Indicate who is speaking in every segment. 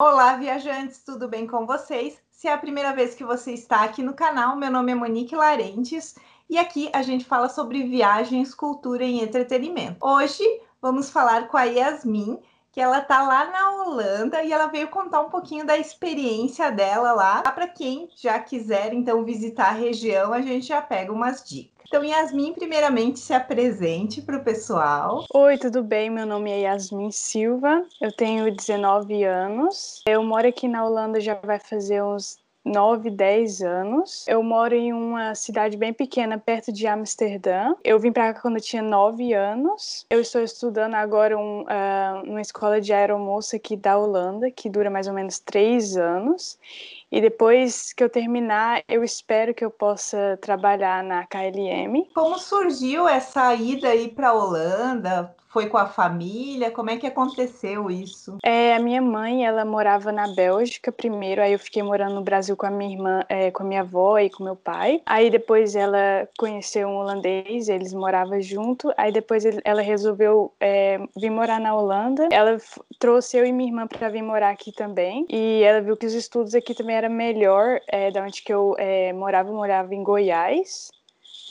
Speaker 1: Olá, viajantes, tudo bem com vocês? Se é a primeira vez que você está aqui no canal, meu nome é Monique Larentes e aqui a gente fala sobre viagens, cultura e entretenimento. Hoje vamos falar com a Yasmin, que ela tá lá na Holanda e ela veio contar um pouquinho da experiência dela lá. Para quem já quiser então visitar a região, a gente já pega umas dicas. Então, Yasmin, primeiramente, se apresente para o pessoal.
Speaker 2: Oi, tudo bem? Meu nome é Yasmin Silva, eu tenho 19 anos. Eu moro aqui na Holanda já vai fazer uns 9, 10 anos. Eu moro em uma cidade bem pequena, perto de Amsterdã. Eu vim para cá quando eu tinha 9 anos. Eu estou estudando agora um, uh, numa escola de aeromoça aqui da Holanda, que dura mais ou menos 3 anos. E depois que eu terminar, eu espero que eu possa trabalhar na KLM.
Speaker 1: Como surgiu essa ida aí para a Holanda? Foi com a família? Como é que aconteceu isso?
Speaker 2: É, a minha mãe, ela morava na Bélgica primeiro, aí eu fiquei morando no Brasil com a minha irmã, é, com a minha avó e com meu pai. Aí depois ela conheceu um holandês, eles moravam junto. Aí depois ela resolveu é, vir morar na Holanda. Ela trouxe eu e minha irmã para vir morar aqui também. E ela viu que os estudos aqui também era melhor é, da onde que eu é, morava, eu morava em Goiás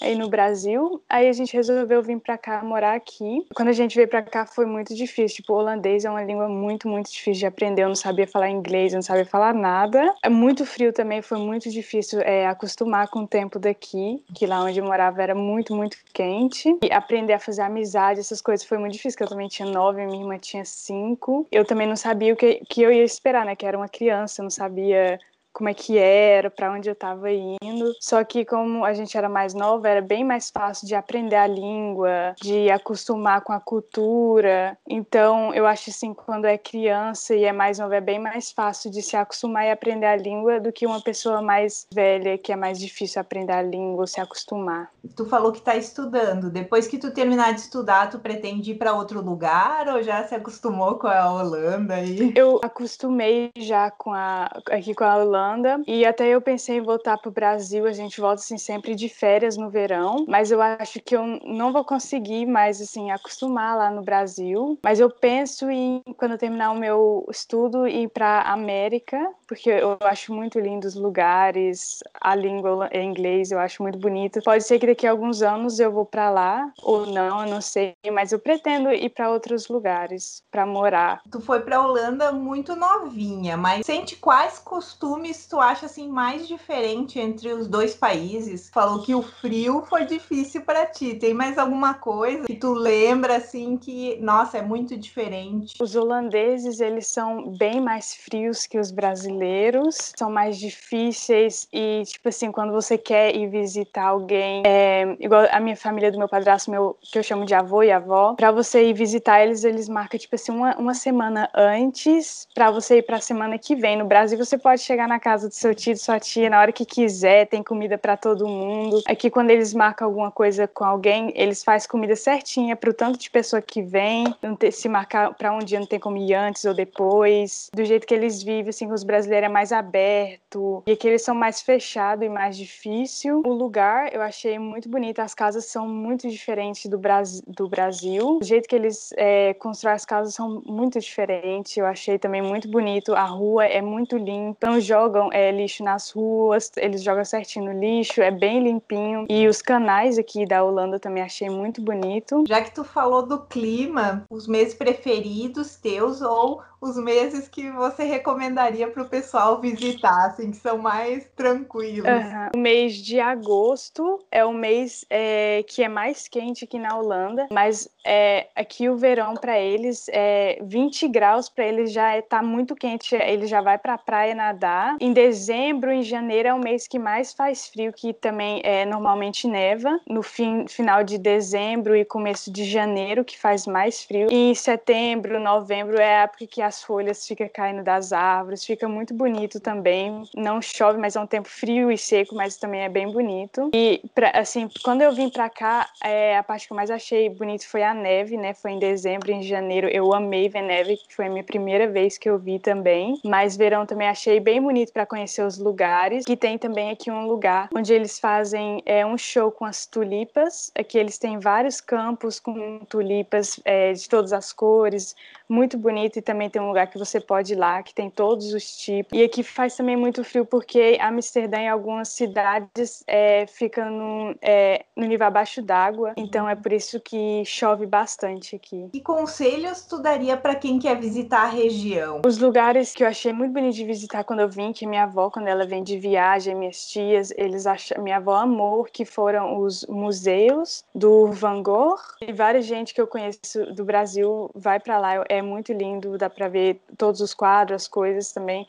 Speaker 2: aí no Brasil. Aí a gente resolveu vir para cá, morar aqui. Quando a gente veio para cá foi muito difícil. Tipo, holandês é uma língua muito, muito difícil de aprender. Eu não sabia falar inglês, eu não sabia falar nada. É muito frio também, foi muito difícil é, acostumar com o tempo daqui, que lá onde eu morava era muito, muito quente. E aprender a fazer amizade, essas coisas foi muito difícil, eu também tinha nove, minha irmã tinha cinco. Eu também não sabia o que, que eu ia esperar, né? Que era uma criança, eu não sabia como é que era, para onde eu estava indo. Só que como a gente era mais nova, era bem mais fácil de aprender a língua, de acostumar com a cultura. Então, eu acho assim, quando é criança e é mais nova, é bem mais fácil de se acostumar e aprender a língua do que uma pessoa mais velha, que é mais difícil aprender a língua ou se acostumar.
Speaker 1: Tu falou que está estudando. Depois que tu terminar de estudar, tu pretende ir para outro lugar ou já se acostumou com a Holanda aí?
Speaker 2: Eu acostumei já com a aqui com a Holanda Holanda e até eu pensei em voltar para o Brasil. A gente volta assim sempre de férias no verão, mas eu acho que eu não vou conseguir mais assim acostumar lá no Brasil. Mas eu penso em quando eu terminar o meu estudo ir para América, porque eu acho muito lindo os lugares, a língua em inglês eu acho muito bonito. Pode ser que daqui a alguns anos eu vou para lá ou não, eu não sei, mas eu pretendo ir para outros lugares para morar.
Speaker 1: Tu foi para Holanda muito novinha, mas sente quais costumes tu acha assim mais diferente entre os dois países? Falou que o frio foi difícil para ti. Tem mais alguma coisa que tu lembra assim que, nossa, é muito diferente?
Speaker 2: Os holandeses, eles são bem mais frios que os brasileiros, são mais difíceis e tipo assim, quando você quer ir visitar alguém, é, igual a minha família do meu padrasto, meu que eu chamo de avô e avó, para você ir visitar eles, eles marcam tipo assim uma, uma semana antes para você ir para a semana que vem. No Brasil você pode chegar na casa do seu tio, sua tia, na hora que quiser, tem comida para todo mundo. Aqui, quando eles marcam alguma coisa com alguém, eles fazem comida certinha para o tanto de pessoa que vem. Não ter, se marcar para um dia não tem como ir antes ou depois. Do jeito que eles vivem, assim, os brasileiros é mais aberto. E aqui eles são mais fechados e mais difícil. O lugar eu achei muito bonito. As casas são muito diferentes do, do Brasil. O jeito que eles é, constroem as casas são muito diferentes. Eu achei também muito bonito. A rua é muito limpa. Não jogam jogam é, lixo nas ruas, eles jogam certinho no lixo, é bem limpinho. E os canais aqui da Holanda também achei muito bonito.
Speaker 1: Já que tu falou do clima, os meses preferidos teus ou os meses que você recomendaria para o pessoal visitar, assim, que são mais tranquilos?
Speaker 2: Uhum. O mês de agosto é o mês é, que é mais quente aqui na Holanda, mas é, aqui o verão para eles é 20 graus para eles já está é, muito quente, ele já vai para a praia nadar. Em dezembro, em janeiro é o mês que mais faz frio, que também é normalmente neva. No fim, final de dezembro e começo de janeiro que faz mais frio. E em setembro, novembro é a época que as folhas ficam caindo das árvores, fica muito bonito também. Não chove, mas é um tempo frio e seco, mas também é bem bonito. E pra, assim, quando eu vim para cá, é, a parte que eu mais achei bonito foi a neve, né? Foi em dezembro, em janeiro. Eu amei ver neve, que foi a minha primeira vez que eu vi também. Mas verão também achei bem bonito para conhecer os lugares. Que tem também aqui um lugar onde eles fazem é, um show com as tulipas. Aqui eles têm vários campos com tulipas é, de todas as cores, muito bonito e também tem tem um lugar que você pode ir lá, que tem todos os tipos. E aqui faz também muito frio, porque Amsterdã, em algumas cidades, é, fica no, é, no nível abaixo d'água. Então é por isso que chove bastante aqui.
Speaker 1: Que conselhos tu daria para quem quer visitar a região?
Speaker 2: Os lugares que eu achei muito bonito de visitar quando eu vim, que minha avó, quando ela vem de viagem, minhas tias, eles acham, minha avó amou que foram os museus do Van Gogh e várias gente que eu conheço do Brasil vai para lá, é muito lindo, dá para ver todos os quadros, as coisas também,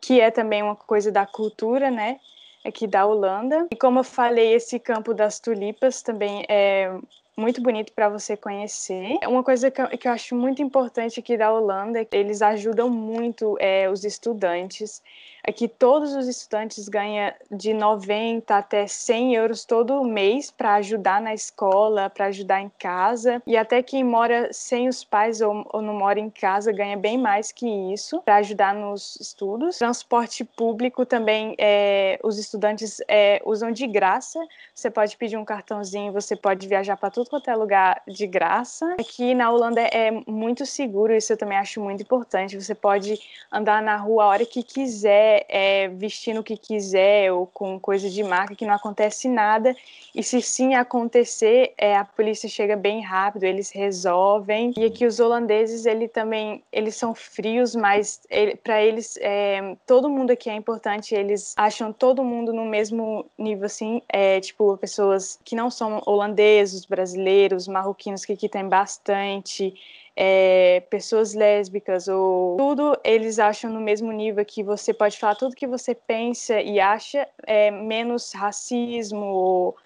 Speaker 2: que é também uma coisa da cultura, né? Aqui da Holanda. E como eu falei, esse campo das tulipas também é muito bonito para você conhecer. Uma coisa que eu, que eu, acho muito importante aqui da Holanda é que eles ajudam muito é, os estudantes. Aqui todos os estudantes ganham de 90 até 100 euros todo mês para ajudar na escola, para ajudar em casa. E até quem mora sem os pais ou, ou não mora em casa ganha bem mais que isso para ajudar nos estudos. Transporte público também é, os estudantes é, usam de graça. Você pode pedir um cartãozinho, você pode viajar para tudo quanto é lugar de graça. Aqui na Holanda é muito seguro, isso eu também acho muito importante. Você pode andar na rua a hora que quiser é, vestindo o que quiser ou com coisa de marca que não acontece nada. E se sim acontecer, é, a polícia chega bem rápido, eles resolvem. E aqui os holandeses, ele também, eles são frios, mas ele, para eles é, todo mundo aqui é importante. Eles acham todo mundo no mesmo nível, assim, é, tipo pessoas que não são holandeses, brasileiros, marroquinos que aqui tem bastante é, pessoas lésbicas ou tudo, eles acham no mesmo nível que você pode falar tudo que você pensa e acha, é, menos racismo ou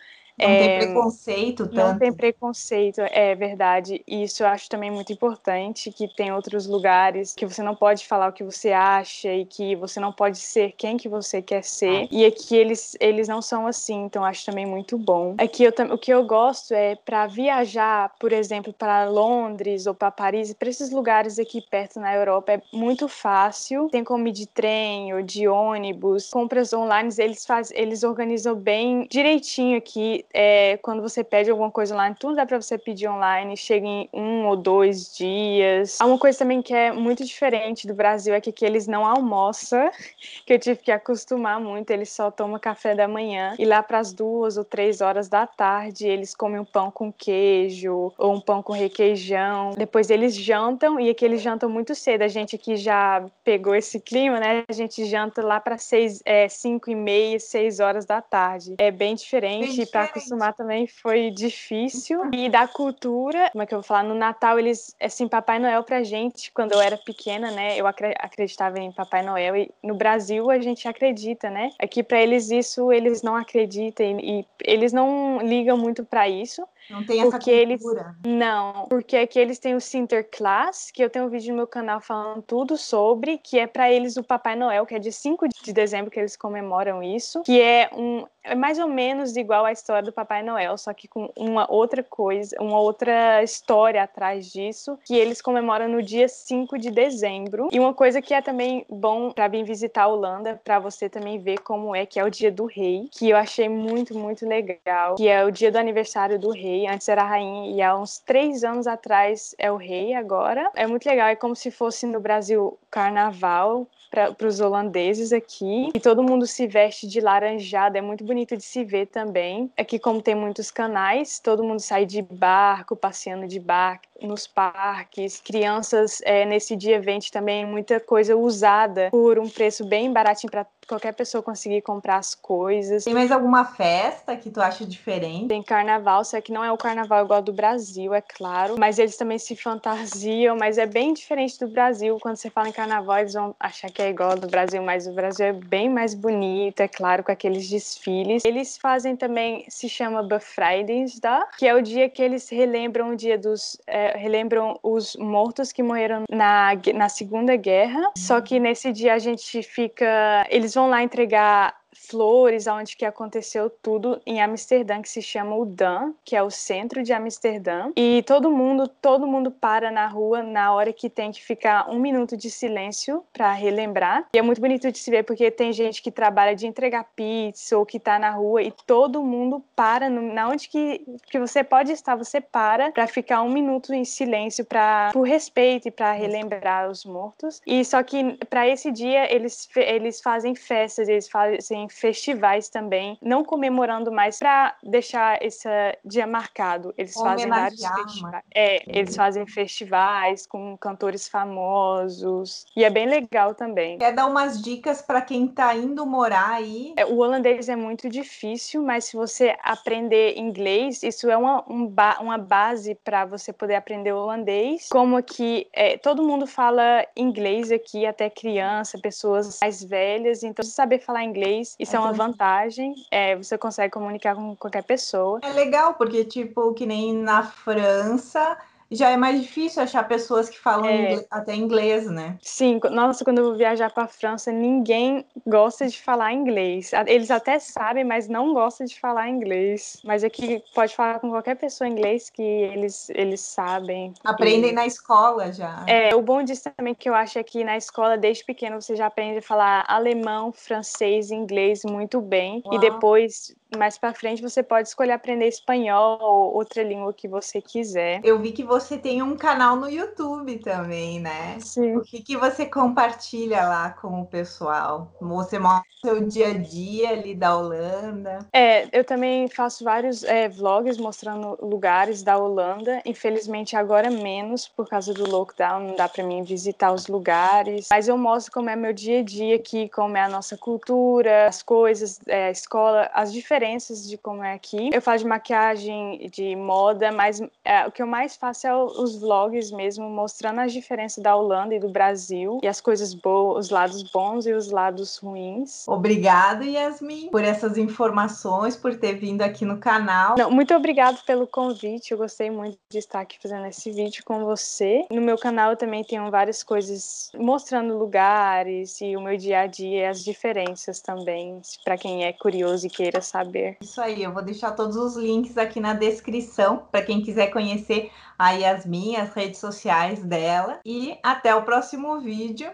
Speaker 1: não é, tem preconceito tanto.
Speaker 2: Não tem preconceito, é verdade. E isso eu acho também muito importante, que tem outros lugares que você não pode falar o que você acha e que você não pode ser quem que você quer ser. E aqui eles, eles não são assim, então acho também muito bom. Aqui eu, o que eu gosto é para viajar, por exemplo, para Londres ou para Paris, para esses lugares aqui perto na Europa, é muito fácil. Tem como ir de trem ou de ônibus. Compras online, eles, faz, eles organizam bem direitinho aqui é, quando você pede alguma coisa online, tudo dá para você pedir online, chega em um ou dois dias. Há uma coisa também que é muito diferente do Brasil, é que aqui eles não almoçam, que eu tive que acostumar muito, eles só tomam café da manhã, e lá para as duas ou três horas da tarde, eles comem um pão com queijo, ou um pão com requeijão, depois eles jantam, e aqui eles jantam muito cedo, a gente aqui já pegou esse clima, né, a gente janta lá para seis, é, cinco e meia, seis horas da tarde. É bem diferente, para acostumar também foi difícil. E da cultura, como é que eu vou falar? No Natal, eles, assim, Papai Noel pra gente, quando eu era pequena, né? Eu acreditava em Papai Noel. E no Brasil, a gente acredita, né? Aqui pra eles, isso, eles não acreditam e, e eles não ligam muito para isso.
Speaker 1: Não tem essa porque cultura.
Speaker 2: Eles, não, porque aqui eles têm o Sinterklaas, que eu tenho um vídeo no meu canal falando tudo sobre, que é para eles o Papai Noel, que é de 5 de dezembro que eles comemoram isso, que é um é mais ou menos igual à história do Papai Noel, só que com uma outra coisa, uma outra história atrás disso, que eles comemoram no dia 5 de dezembro. E uma coisa que é também bom para vir visitar a Holanda, para você também ver como é que é o dia do rei, que eu achei muito, muito legal, que é o dia do aniversário do rei rei, antes era rainha, e há uns três anos atrás é o rei agora. É muito legal, é como se fosse no Brasil carnaval, para os holandeses aqui. E todo mundo se veste de laranjada, é muito bonito de se ver também. Aqui, como tem muitos canais, todo mundo sai de barco, passeando de barco nos parques. Crianças, é, nesse dia, vende também muita coisa usada por um preço bem baratinho para qualquer pessoa conseguir comprar as coisas.
Speaker 1: Tem mais alguma festa que tu acha diferente?
Speaker 2: Tem carnaval, só que não é o carnaval igual do Brasil, é claro, mas eles também se fantasiam, mas é bem diferente do Brasil. Quando você fala em carnaval, eles vão achar que é igual do Brasil, mas o Brasil é bem mais bonito, é claro, com aqueles desfiles. Eles fazem também, se chama Befreidingsdag, que é o dia que eles relembram o dia dos, é, relembram os mortos que morreram na, na Segunda Guerra. Só que nesse dia a gente fica, eles vão lá entregar flores, onde que aconteceu tudo em Amsterdã, que se chama o Dan, que é o centro de Amsterdã. E todo mundo, todo mundo para na rua na hora que tem que ficar um minuto de silêncio para relembrar. E é muito bonito de se ver porque tem gente que trabalha de entregar pizza ou que está na rua e todo mundo para no, na onde que, que você pode estar, você para para ficar um minuto em silêncio para por respeito e para relembrar os mortos. E só que para esse dia eles eles fazem festas, eles fazem festivais também, não comemorando mais para deixar esse dia marcado. Eles fazem vários festivais. É, eles fazem festivais com cantores famosos e é bem legal também.
Speaker 1: Quer dar umas dicas para quem está indo morar aí?
Speaker 2: É, o holandês é muito difícil, mas se você aprender inglês, isso é uma, um ba uma base para você poder aprender holandês. Como aqui é, todo mundo fala inglês aqui, até criança, pessoas mais velhas, então você saber falar inglês, isso é, é uma vantagem. É, você consegue comunicar com qualquer pessoa.
Speaker 1: É legal, porque, tipo, que nem na França já é mais difícil achar pessoas que falam é. inglês, até inglês, né?
Speaker 2: Sim, nossa, quando eu vou viajar para a França, ninguém gosta de falar inglês. Eles até sabem, mas não gostam de falar inglês. Mas aqui pode falar com qualquer pessoa inglês que eles, eles sabem.
Speaker 1: Aprendem e... na escola já.
Speaker 2: É, o bom disso também que eu acho é que na escola, desde pequeno, você já aprende a falar alemão, francês, inglês muito bem. Uau. E depois mais para frente você pode escolher aprender espanhol ou outra língua que você quiser.
Speaker 1: Eu vi que você tem um canal no YouTube também, né?
Speaker 2: Sim.
Speaker 1: O que, que você compartilha lá com o pessoal? Você mostra o seu dia a dia ali da Holanda?
Speaker 2: É, eu também faço vários é, vlogs mostrando lugares da Holanda. Infelizmente agora menos por causa do lockdown, não dá para mim visitar os lugares. Mas eu mostro como é meu dia a dia aqui, como é a nossa cultura, as coisas, é, a escola, as diferenças diferenças de como é aqui. Eu faço de maquiagem, de moda, mas é, o que eu mais faço é os vlogs mesmo, mostrando as diferenças da Holanda e do Brasil e as coisas boas, os lados bons e os lados ruins.
Speaker 1: Obrigada, Yasmin, por essas informações, por ter vindo aqui no canal.
Speaker 2: Não, muito obrigado pelo convite. Eu gostei muito de estar aqui fazendo esse vídeo com você. No meu canal eu também tenho várias coisas mostrando lugares e o meu dia a dia, as diferenças também, para quem é curioso e queira saber saber.
Speaker 1: Isso aí, eu vou deixar todos os links aqui na descrição para quem quiser conhecer a As redes sociais dela. E até o próximo vídeo.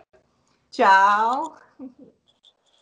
Speaker 1: Tchau!